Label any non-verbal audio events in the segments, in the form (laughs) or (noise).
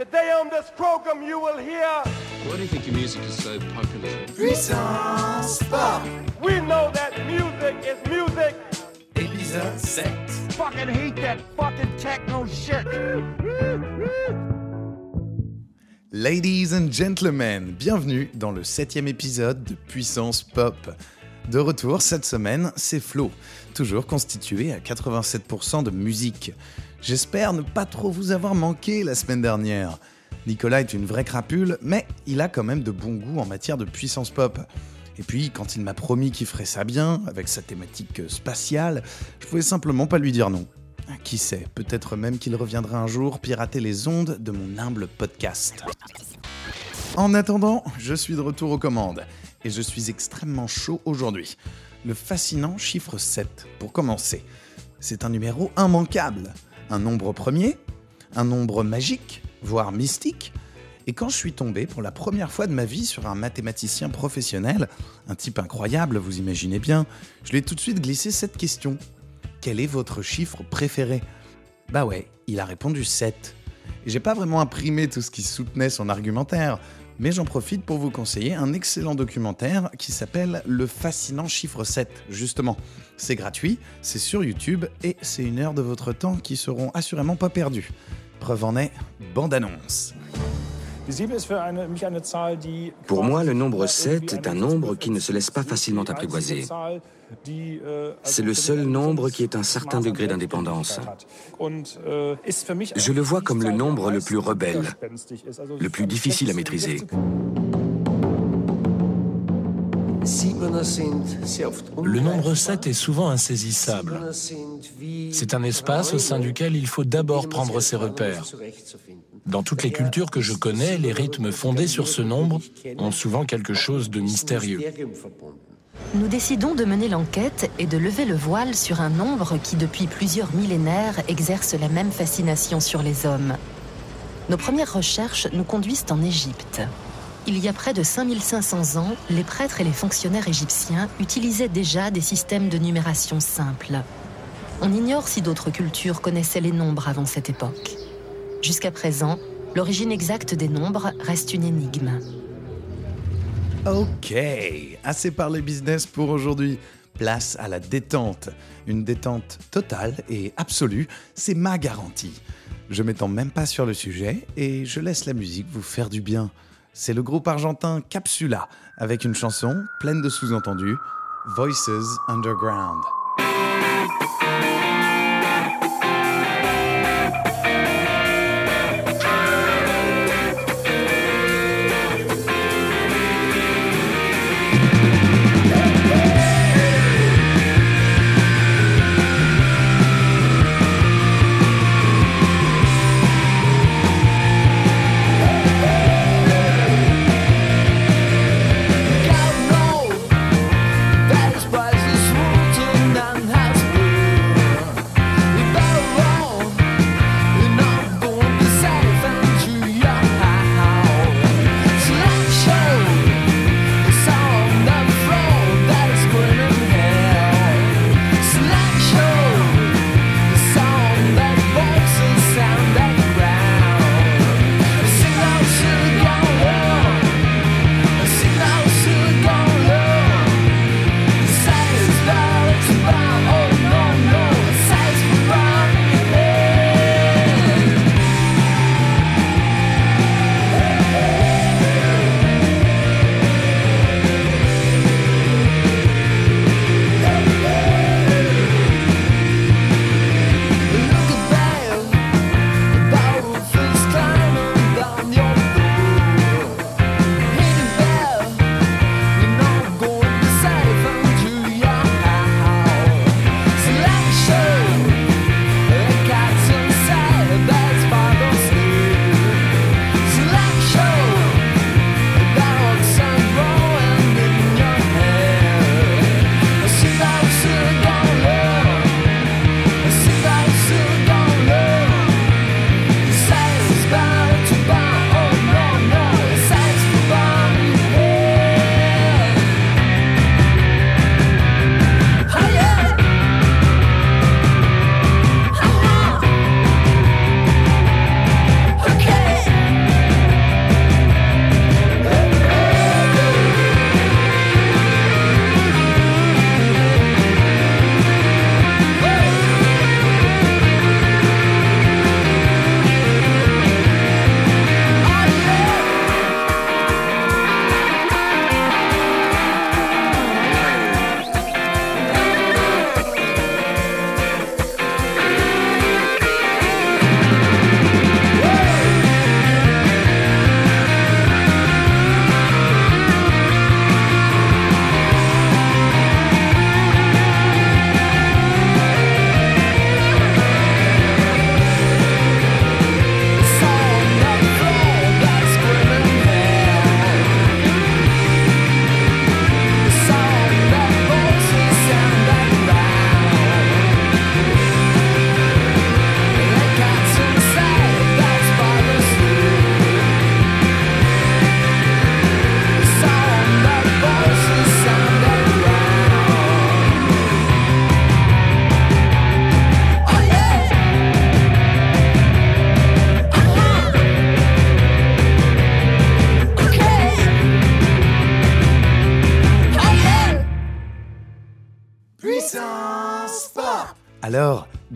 Today on this program you will hear Why do you think your music is so popular? Puissance Pop, we know that music is music. épisode 7. Fucking hate that fucking techno shit. Ladies and gentlemen, bienvenue dans le septième épisode de Puissance Pop. De retour cette semaine, c'est Flo, toujours constitué à 87% de musique. J'espère ne pas trop vous avoir manqué la semaine dernière. Nicolas est une vraie crapule, mais il a quand même de bon goût en matière de puissance pop. Et puis, quand il m'a promis qu'il ferait ça bien, avec sa thématique spatiale, je pouvais simplement pas lui dire non. Qui sait, peut-être même qu'il reviendra un jour pirater les ondes de mon humble podcast. En attendant, je suis de retour aux commandes, et je suis extrêmement chaud aujourd'hui. Le fascinant chiffre 7, pour commencer. C'est un numéro immanquable, un nombre premier, un nombre magique, voire mystique. Et quand je suis tombé pour la première fois de ma vie sur un mathématicien professionnel, un type incroyable, vous imaginez bien, je lui ai tout de suite glissé cette question. Quel est votre chiffre préféré? Bah ouais, il a répondu 7. Et j'ai pas vraiment imprimé tout ce qui soutenait son argumentaire, mais j'en profite pour vous conseiller un excellent documentaire qui s'appelle Le fascinant chiffre 7, justement. C'est gratuit, c'est sur YouTube et c'est une heure de votre temps qui seront assurément pas perdus. Preuve en est, bande-annonce. Pour moi, le nombre 7 est un nombre qui ne se laisse pas facilement apprivoiser. C'est le seul nombre qui ait un certain degré d'indépendance. Je le vois comme le nombre le plus rebelle, le plus difficile à maîtriser. Le nombre 7 est souvent insaisissable. C'est un espace au sein duquel il faut d'abord prendre ses repères. Dans toutes les cultures que je connais, les rythmes fondés sur ce nombre ont souvent quelque chose de mystérieux. Nous décidons de mener l'enquête et de lever le voile sur un nombre qui, depuis plusieurs millénaires, exerce la même fascination sur les hommes. Nos premières recherches nous conduisent en Égypte. Il y a près de 5500 ans, les prêtres et les fonctionnaires égyptiens utilisaient déjà des systèmes de numération simples. On ignore si d'autres cultures connaissaient les nombres avant cette époque. Jusqu'à présent, l'origine exacte des nombres reste une énigme. Ok, assez parlé business pour aujourd'hui. Place à la détente. Une détente totale et absolue, c'est ma garantie. Je m'étends même pas sur le sujet et je laisse la musique vous faire du bien. C'est le groupe argentin Capsula avec une chanson pleine de sous-entendus, Voices Underground.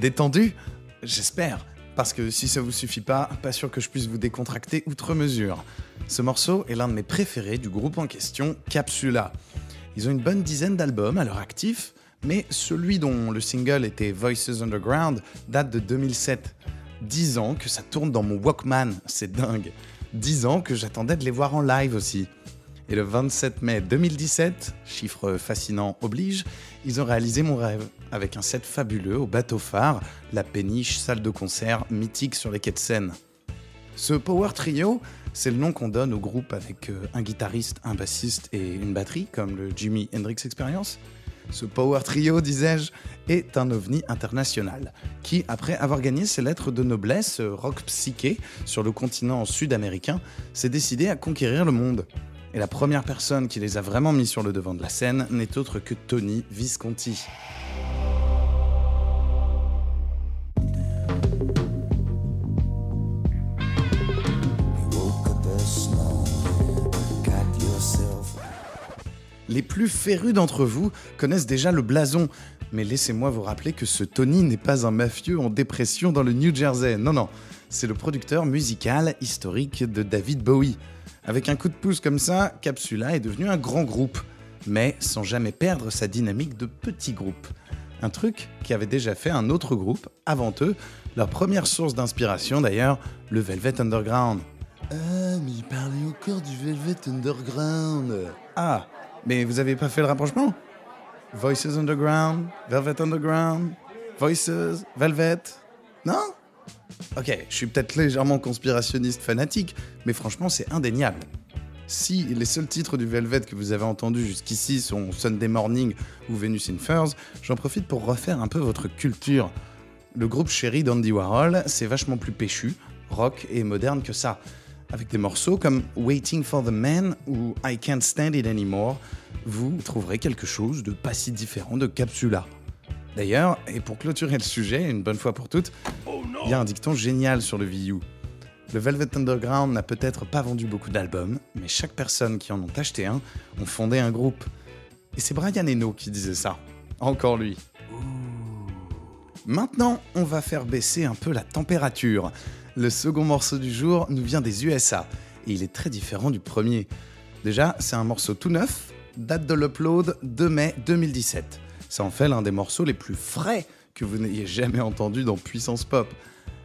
Détendu J'espère. Parce que si ça vous suffit pas, pas sûr que je puisse vous décontracter outre mesure. Ce morceau est l'un de mes préférés du groupe en question, Capsula. Ils ont une bonne dizaine d'albums à leur actif, mais celui dont le single était Voices Underground date de 2007. 10 ans que ça tourne dans mon Walkman, c'est dingue. 10 ans que j'attendais de les voir en live aussi. Et le 27 mai 2017, chiffre fascinant oblige, ils ont réalisé mon rêve, avec un set fabuleux au bateau phare, la péniche, salle de concert mythique sur les quais de Seine. Ce Power Trio, c'est le nom qu'on donne au groupe avec euh, un guitariste, un bassiste et une batterie, comme le Jimi Hendrix Experience. Ce Power Trio, disais-je, est un ovni international, qui, après avoir gagné ses lettres de noblesse euh, rock psyché sur le continent sud-américain, s'est décidé à conquérir le monde. Et la première personne qui les a vraiment mis sur le devant de la scène n'est autre que Tony Visconti. Les plus férus d'entre vous connaissent déjà le blason, mais laissez-moi vous rappeler que ce Tony n'est pas un mafieux en dépression dans le New Jersey. Non, non, c'est le producteur musical historique de David Bowie. Avec un coup de pouce comme ça, Capsula est devenu un grand groupe, mais sans jamais perdre sa dynamique de petit groupe. Un truc qui avait déjà fait un autre groupe avant eux, leur première source d'inspiration d'ailleurs, le Velvet Underground. Ah, mais il parlait encore du Velvet Underground. Ah, mais vous avez pas fait le rapprochement? Voices Underground, Velvet Underground, Voices, Velvet. Non? Ok, je suis peut-être légèrement conspirationniste fanatique, mais franchement c'est indéniable. Si les seuls titres du Velvet que vous avez entendus jusqu'ici sont Sunday Morning ou Venus in Furs, j'en profite pour refaire un peu votre culture. Le groupe chéri d'Andy Warhol, c'est vachement plus péchu, rock et moderne que ça avec des morceaux comme Waiting for the Man ou I Can't Stand It Anymore, vous trouverez quelque chose de pas si différent de Capsula. D'ailleurs, et pour clôturer le sujet, une bonne fois pour toutes, il y a un dicton génial sur le VU. Le Velvet Underground n'a peut-être pas vendu beaucoup d'albums, mais chaque personne qui en ont acheté un ont fondé un groupe. Et c'est Brian Eno qui disait ça. Encore lui. Maintenant, on va faire baisser un peu la température. Le second morceau du jour nous vient des USA et il est très différent du premier. Déjà, c'est un morceau tout neuf, date de l'upload 2 mai 2017. Ça en fait l'un des morceaux les plus frais que vous n'ayez jamais entendu dans Puissance Pop.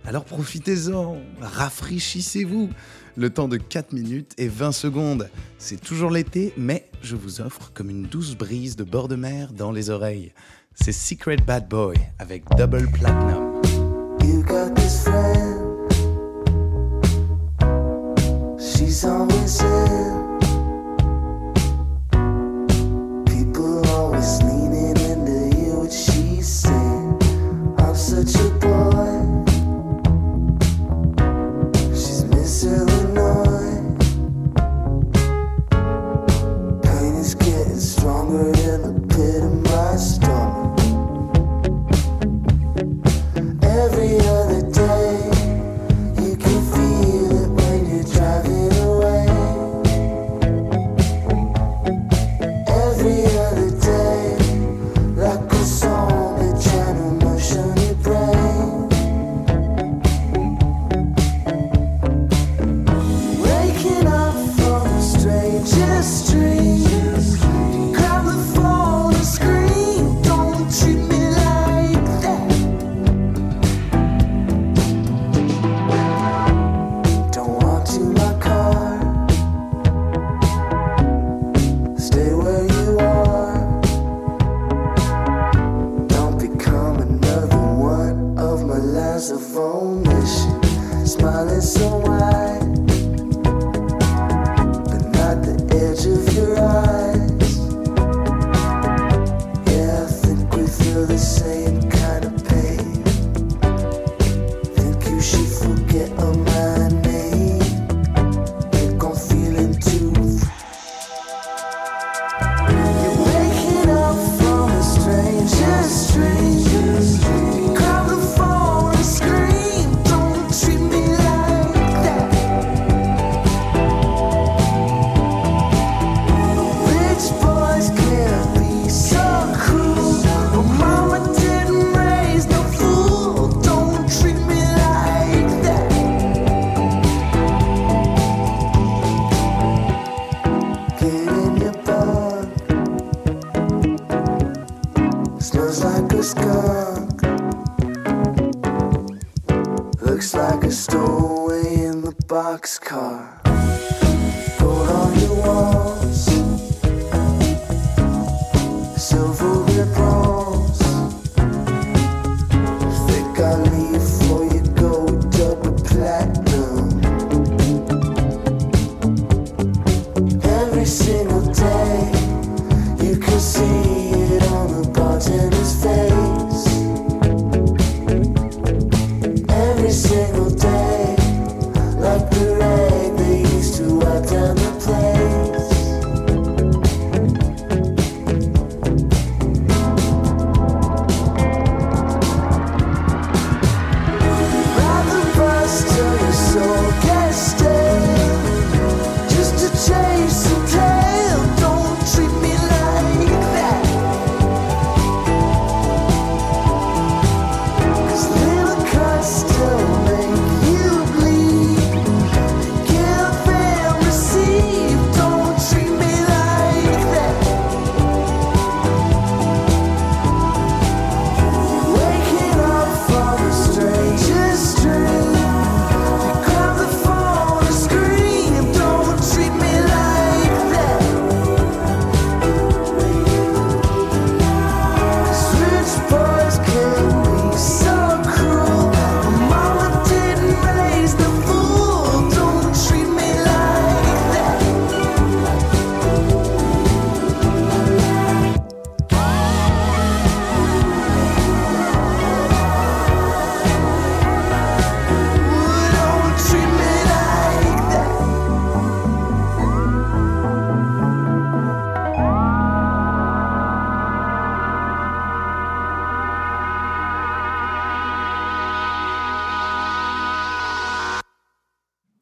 Alors profitez-en, rafraîchissez-vous. Le temps de 4 minutes et 20 secondes. C'est toujours l'été, mais je vous offre comme une douce brise de bord de mer dans les oreilles. C'est Secret Bad Boy avec Double Platinum. She's always in.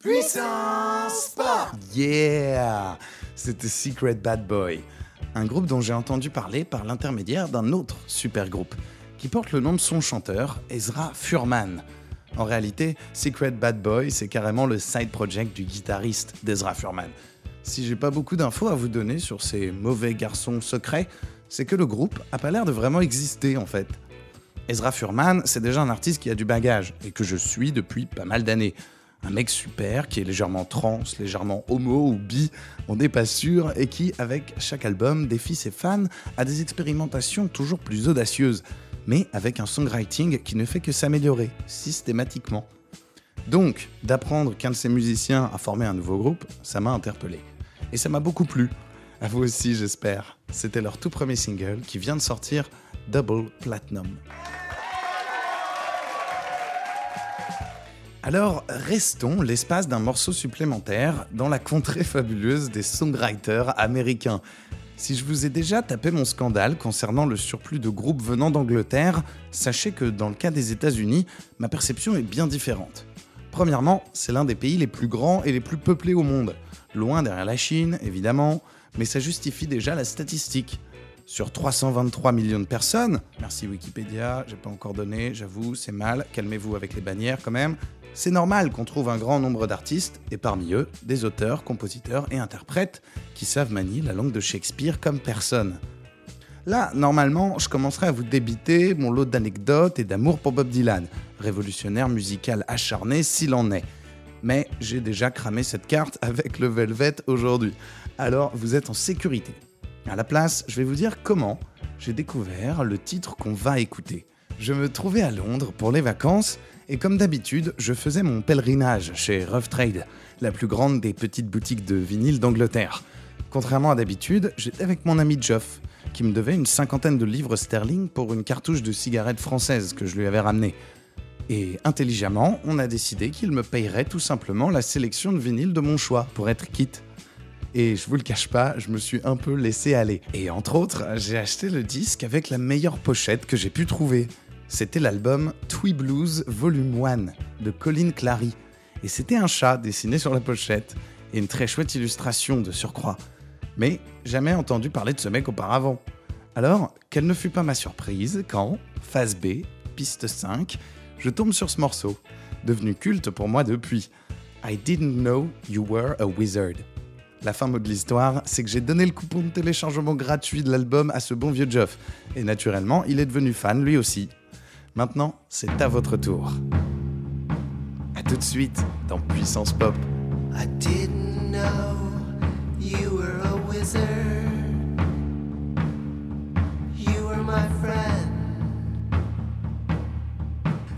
Puissance Pop Yeah C'était Secret Bad Boy, un groupe dont j'ai entendu parler par l'intermédiaire d'un autre super groupe, qui porte le nom de son chanteur, Ezra Furman. En réalité, Secret Bad Boy, c'est carrément le side project du guitariste d'Ezra Furman. Si j'ai pas beaucoup d'infos à vous donner sur ces mauvais garçons secrets, c'est que le groupe a pas l'air de vraiment exister en fait. Ezra Furman, c'est déjà un artiste qui a du bagage et que je suis depuis pas mal d'années. Un mec super qui est légèrement trans, légèrement homo ou bi, on n'est pas sûr, et qui, avec chaque album, défie ses fans à des expérimentations toujours plus audacieuses, mais avec un songwriting qui ne fait que s'améliorer, systématiquement. Donc, d'apprendre qu'un de ses musiciens a formé un nouveau groupe, ça m'a interpellé. Et ça m'a beaucoup plu. À vous aussi, j'espère. C'était leur tout premier single qui vient de sortir, Double Platinum. Alors, restons l'espace d'un morceau supplémentaire dans la contrée (laughs) fabuleuse des songwriters américains. Si je vous ai déjà tapé mon scandale concernant le surplus de groupes venant d'Angleterre, sachez que dans le cas des États-Unis, ma perception est bien différente. Premièrement, c'est l'un des pays les plus grands et les plus peuplés au monde. Loin derrière la Chine, évidemment, mais ça justifie déjà la statistique. Sur 323 millions de personnes, merci Wikipédia, j'ai pas encore donné, j'avoue, c'est mal, calmez-vous avec les bannières quand même. C'est normal qu'on trouve un grand nombre d'artistes, et parmi eux, des auteurs, compositeurs et interprètes qui savent manier la langue de Shakespeare comme personne. Là, normalement, je commencerai à vous débiter mon lot d'anecdotes et d'amour pour Bob Dylan, révolutionnaire musical acharné s'il en est. Mais j'ai déjà cramé cette carte avec le Velvet aujourd'hui. Alors, vous êtes en sécurité. À la place, je vais vous dire comment j'ai découvert le titre qu'on va écouter. Je me trouvais à Londres pour les vacances et comme d'habitude, je faisais mon pèlerinage chez Rough Trade, la plus grande des petites boutiques de vinyle d'Angleterre. Contrairement à d'habitude, j'étais avec mon ami Geoff, qui me devait une cinquantaine de livres sterling pour une cartouche de cigarettes françaises que je lui avais ramenée. Et intelligemment, on a décidé qu'il me payerait tout simplement la sélection de vinyles de mon choix pour être quitte. Et je vous le cache pas, je me suis un peu laissé aller. Et entre autres, j'ai acheté le disque avec la meilleure pochette que j'ai pu trouver. C'était l'album Twee Blues Volume 1 de Colin Clary. Et c'était un chat dessiné sur la pochette et une très chouette illustration de surcroît. Mais jamais entendu parler de ce mec auparavant. Alors, quelle ne fut pas ma surprise quand, phase B, piste 5, je tombe sur ce morceau, devenu culte pour moi depuis. I didn't know you were a wizard. La fin mot de l'histoire, c'est que j'ai donné le coupon de téléchargement gratuit de l'album à ce bon vieux Geoff. Et naturellement, il est devenu fan lui aussi. Maintenant, c'est à votre tour. A tout de suite dans Puissance Pop. I didn't know you were a wizard. You were my friend.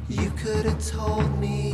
You could have told me.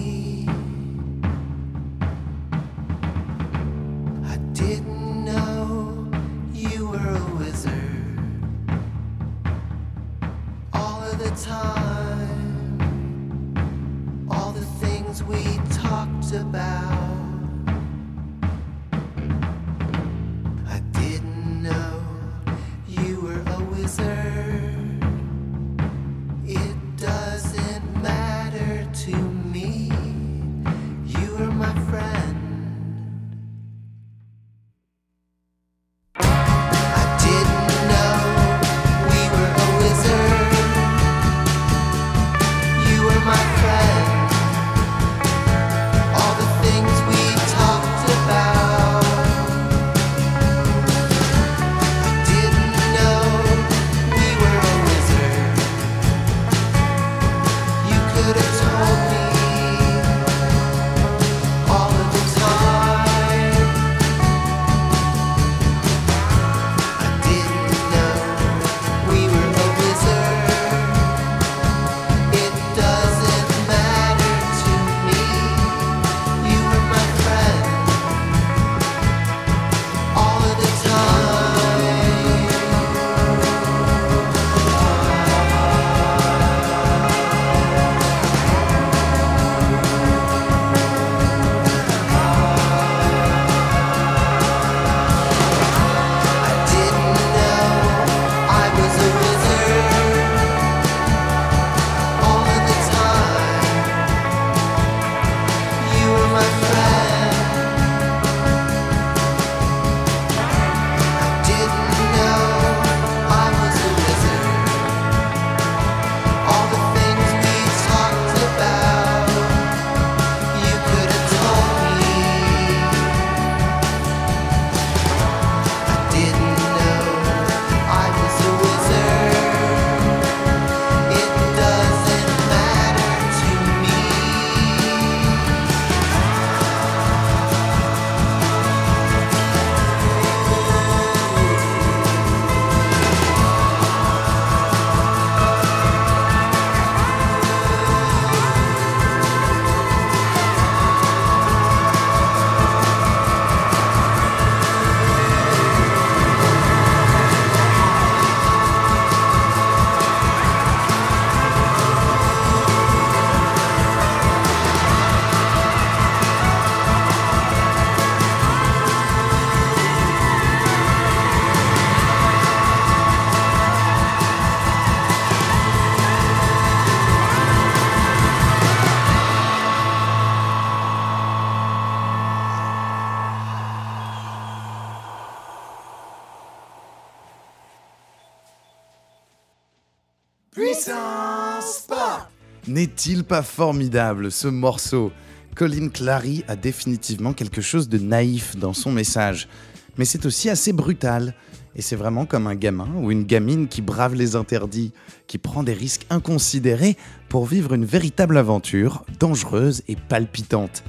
N'est-il pas formidable ce morceau? Colin Clary a définitivement quelque chose de naïf dans son message, mais c'est aussi assez brutal. Et c'est vraiment comme un gamin ou une gamine qui brave les interdits, qui prend des risques inconsidérés pour vivre une véritable aventure, dangereuse et palpitante.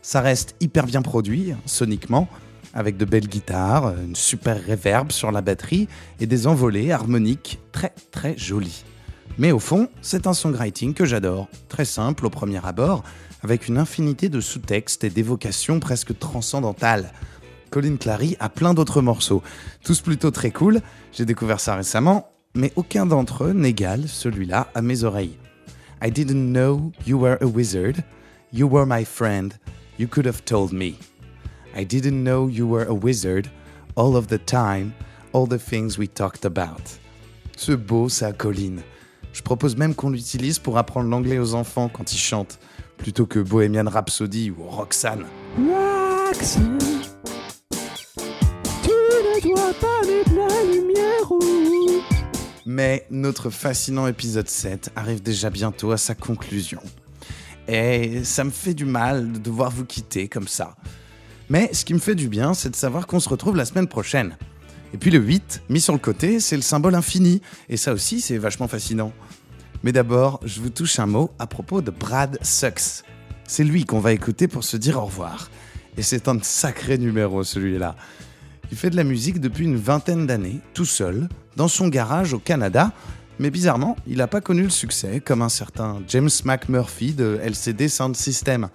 Ça reste hyper bien produit, soniquement, avec de belles guitares, une super reverb sur la batterie et des envolées harmoniques très très jolies. Mais au fond, c'est un songwriting que j'adore, très simple au premier abord, avec une infinité de sous-textes et d'évocations presque transcendantales. Colin Clary a plein d'autres morceaux, tous plutôt très cool, j'ai découvert ça récemment, mais aucun d'entre eux n'égale celui-là à mes oreilles. I didn't know you were a wizard, you were my friend, you could have told me. I didn't know you were a wizard, all of the time, all the things we talked about. C'est beau ça, Colin. Je propose même qu'on l'utilise pour apprendre l'anglais aux enfants quand ils chantent, plutôt que Bohemian Rhapsody ou Roxanne. Roxanne, tu ne dois pas mettre la lumière rouge. Mais notre fascinant épisode 7 arrive déjà bientôt à sa conclusion. Et ça me fait du mal de devoir vous quitter comme ça. Mais ce qui me fait du bien, c'est de savoir qu'on se retrouve la semaine prochaine. Et puis le 8, mis sur le côté, c'est le symbole infini. Et ça aussi, c'est vachement fascinant. Mais d'abord, je vous touche un mot à propos de Brad Sucks. C'est lui qu'on va écouter pour se dire au revoir. Et c'est un sacré numéro celui-là. Il fait de la musique depuis une vingtaine d'années, tout seul, dans son garage au Canada, mais bizarrement, il n'a pas connu le succès comme un certain James McMurphy de LCD Sound System.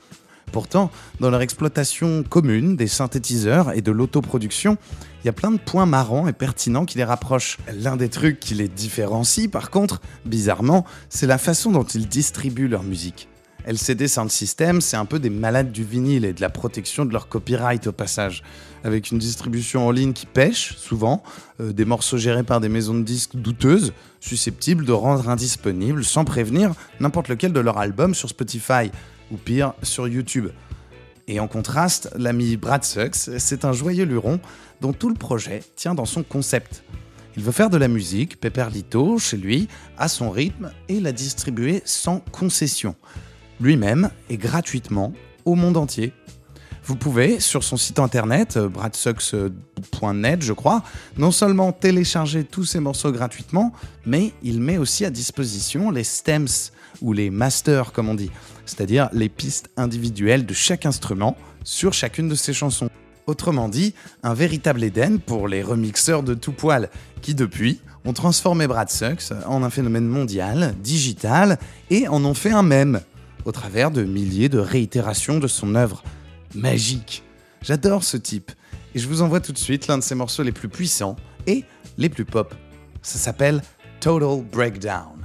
Pourtant, dans leur exploitation commune des synthétiseurs et de l'autoproduction, il y a plein de points marrants et pertinents qui les rapprochent. L'un des trucs qui les différencie, par contre, bizarrement, c'est la façon dont ils distribuent leur musique. LCD Sound System, c'est un peu des malades du vinyle et de la protection de leur copyright au passage. Avec une distribution en ligne qui pêche, souvent, euh, des morceaux gérés par des maisons de disques douteuses, susceptibles de rendre indisponibles, sans prévenir, n'importe lequel de leurs albums sur Spotify, ou pire, sur YouTube. Et en contraste, l'ami Brad Sucks, c'est un joyeux luron dont tout le projet tient dans son concept. Il veut faire de la musique, Pepperlito, chez lui, à son rythme, et la distribuer sans concession lui-même et gratuitement au monde entier. Vous pouvez, sur son site internet, euh, bradsucks.net je crois, non seulement télécharger tous ces morceaux gratuitement, mais il met aussi à disposition les stems, ou les masters comme on dit, c'est-à-dire les pistes individuelles de chaque instrument sur chacune de ses chansons. Autrement dit, un véritable Éden pour les remixeurs de tout poil, qui depuis ont transformé Brad Sucks en un phénomène mondial, digital, et en ont fait un mème au travers de milliers de réitérations de son œuvre. Magique. J'adore ce type. Et je vous envoie tout de suite l'un de ses morceaux les plus puissants et les plus pop. Ça s'appelle Total Breakdown.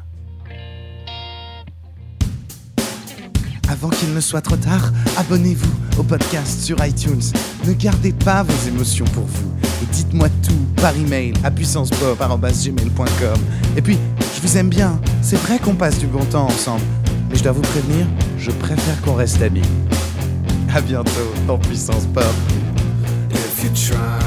Avant qu'il ne soit trop tard, abonnez-vous au podcast sur iTunes. Ne gardez pas vos émotions pour vous. Et dites-moi tout par email à puissancepop.gmail.com. Et puis, je vous aime bien. C'est vrai qu'on passe du bon temps ensemble. Mais je dois vous prévenir, je préfère qu'on reste amis. À bientôt dans Puissance Pop. If you try